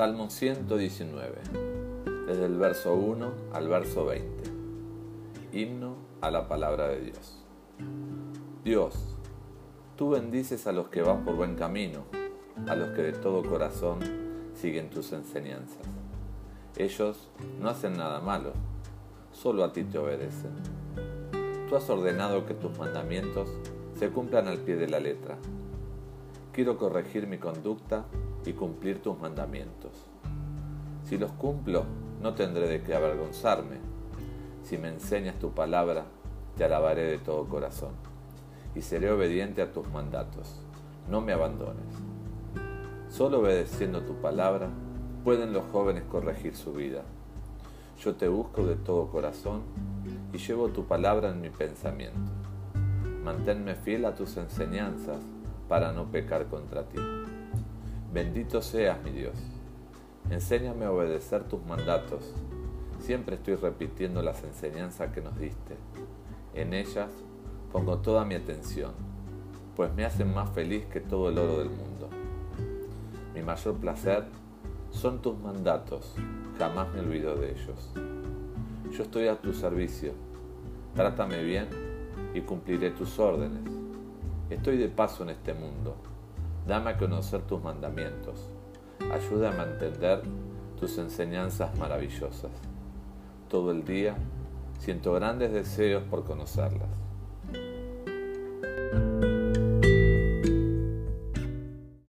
Salmo 119, desde el verso 1 al verso 20. Himno a la palabra de Dios. Dios, tú bendices a los que van por buen camino, a los que de todo corazón siguen tus enseñanzas. Ellos no hacen nada malo, solo a ti te obedecen. Tú has ordenado que tus mandamientos se cumplan al pie de la letra. Quiero corregir mi conducta y cumplir tus mandamientos. Si los cumplo, no tendré de qué avergonzarme. Si me enseñas tu palabra, te alabaré de todo corazón y seré obediente a tus mandatos. No me abandones. Solo obedeciendo tu palabra pueden los jóvenes corregir su vida. Yo te busco de todo corazón y llevo tu palabra en mi pensamiento. Manténme fiel a tus enseñanzas para no pecar contra ti. Bendito seas, mi Dios. Enséñame a obedecer tus mandatos. Siempre estoy repitiendo las enseñanzas que nos diste. En ellas pongo toda mi atención, pues me hacen más feliz que todo el oro del mundo. Mi mayor placer son tus mandatos, jamás me olvido de ellos. Yo estoy a tu servicio, trátame bien y cumpliré tus órdenes. Estoy de paso en este mundo Dame a conocer tus mandamientos. Ayúdame a entender tus enseñanzas maravillosas. Todo el día siento grandes deseos por conocerlas.